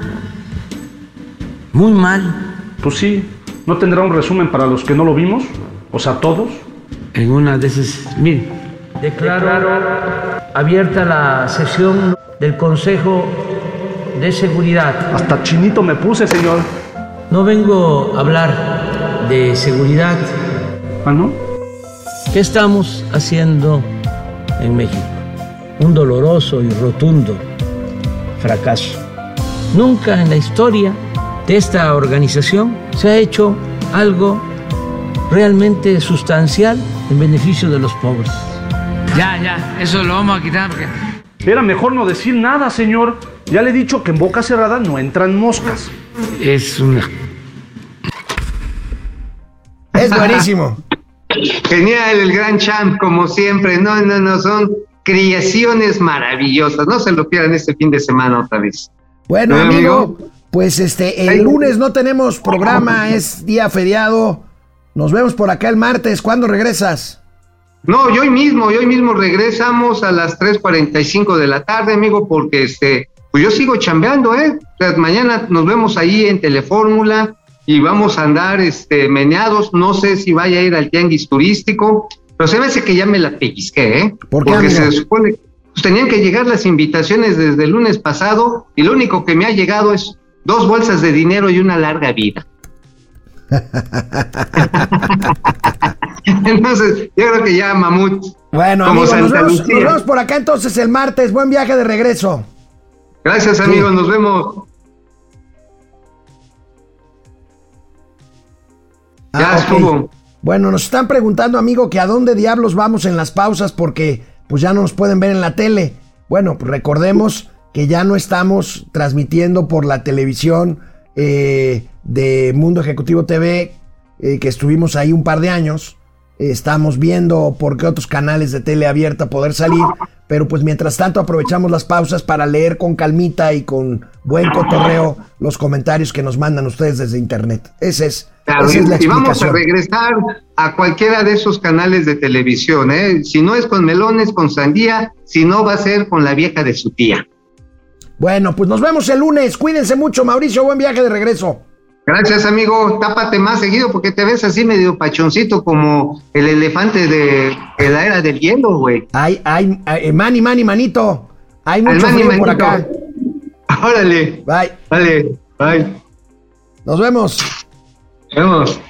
Muy mal. Pues sí, ¿no tendrá un resumen para los que no lo vimos? O sea, todos. En una de esas... Mire, declaro abierta la sesión del Consejo de Seguridad. Hasta chinito me puse, señor. No vengo a hablar de seguridad. ¿Ah, no? ¿Qué estamos haciendo en México? Un doloroso y rotundo fracaso. Nunca en la historia de esta organización se ha hecho algo realmente sustancial en beneficio de los pobres. Ya, ya, eso lo vamos a quitar porque... Era mejor no decir nada, señor. Ya le he dicho que en boca cerrada no entran moscas. Es una... Es buenísimo. Genial, el gran champ, como siempre. No, no, no, son creaciones maravillosas. No se lo pierdan este fin de semana otra vez. Bueno, amigo, pues este, el lunes no tenemos programa, es día feriado. Nos vemos por acá el martes. ¿Cuándo regresas? No, yo hoy mismo, hoy mismo regresamos a las 3.45 de la tarde, amigo, porque este, pues yo sigo chambeando, ¿eh? mañana nos vemos ahí en Telefórmula y vamos a andar este, meneados. No sé si vaya a ir al tianguis turístico, pero se me hace que ya me la pellizqué, ¿eh? Porque se supone pues tenían que llegar las invitaciones desde el lunes pasado y lo único que me ha llegado es dos bolsas de dinero y una larga vida. [LAUGHS] entonces, yo creo que ya mamut. Bueno, amigos, nos, vemos, por acá entonces el martes. Buen viaje de regreso. Gracias, amigos. Nos vemos. Ya ah, Bueno, nos están preguntando, amigo, que a dónde diablos vamos en las pausas porque pues ya no nos pueden ver en la tele. Bueno, pues recordemos que ya no estamos transmitiendo por la televisión eh, de Mundo Ejecutivo TV, eh, que estuvimos ahí un par de años. Estamos viendo por qué otros canales de tele abierta poder salir. Pero pues mientras tanto aprovechamos las pausas para leer con calmita y con buen cotorreo los comentarios que nos mandan ustedes desde internet. Ese es, esa es la y vamos a regresar a cualquiera de esos canales de televisión, ¿eh? Si no es con melones, con sandía, si no va a ser con la vieja de su tía. Bueno, pues nos vemos el lunes. Cuídense mucho, Mauricio. Buen viaje de regreso. Gracias, amigo. Tápate más seguido porque te ves así medio pachoncito como el elefante de, la era del hielo, güey. Ay, ay, ay, mani, mani, manito. Hay mucho frío por acá. [LAUGHS] Órale. Bye. Vale, bye. Nos vemos. Nos vemos.